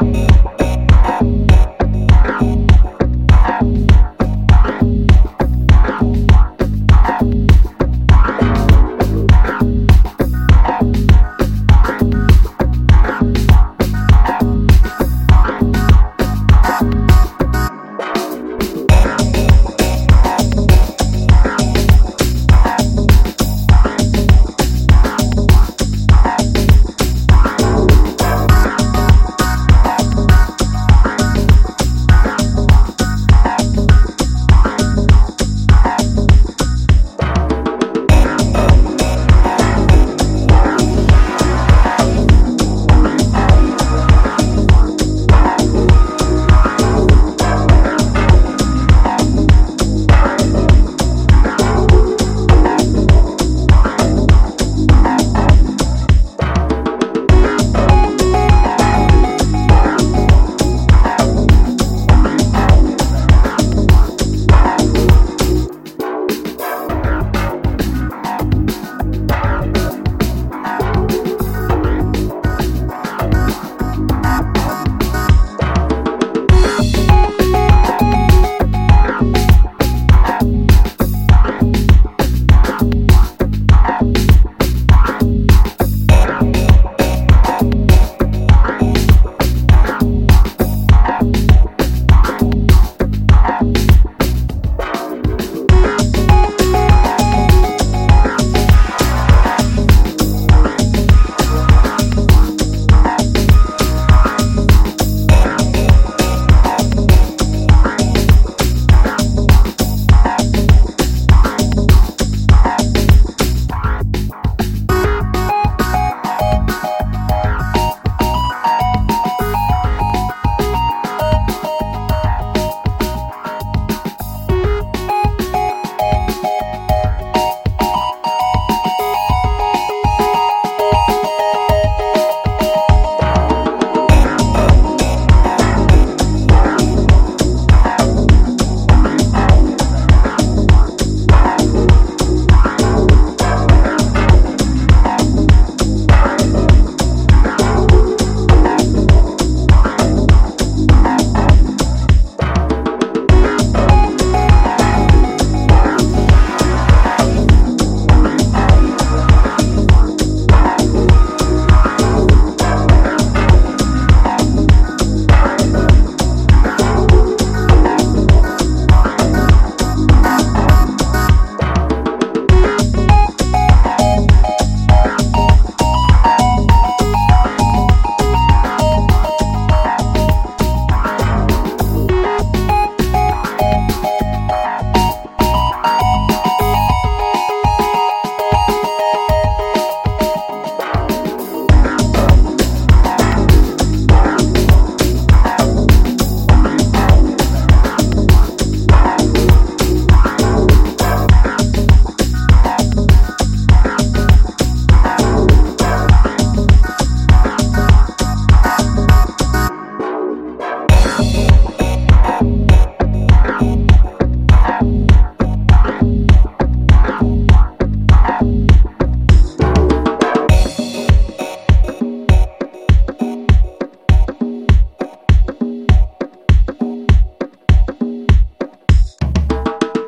Bye.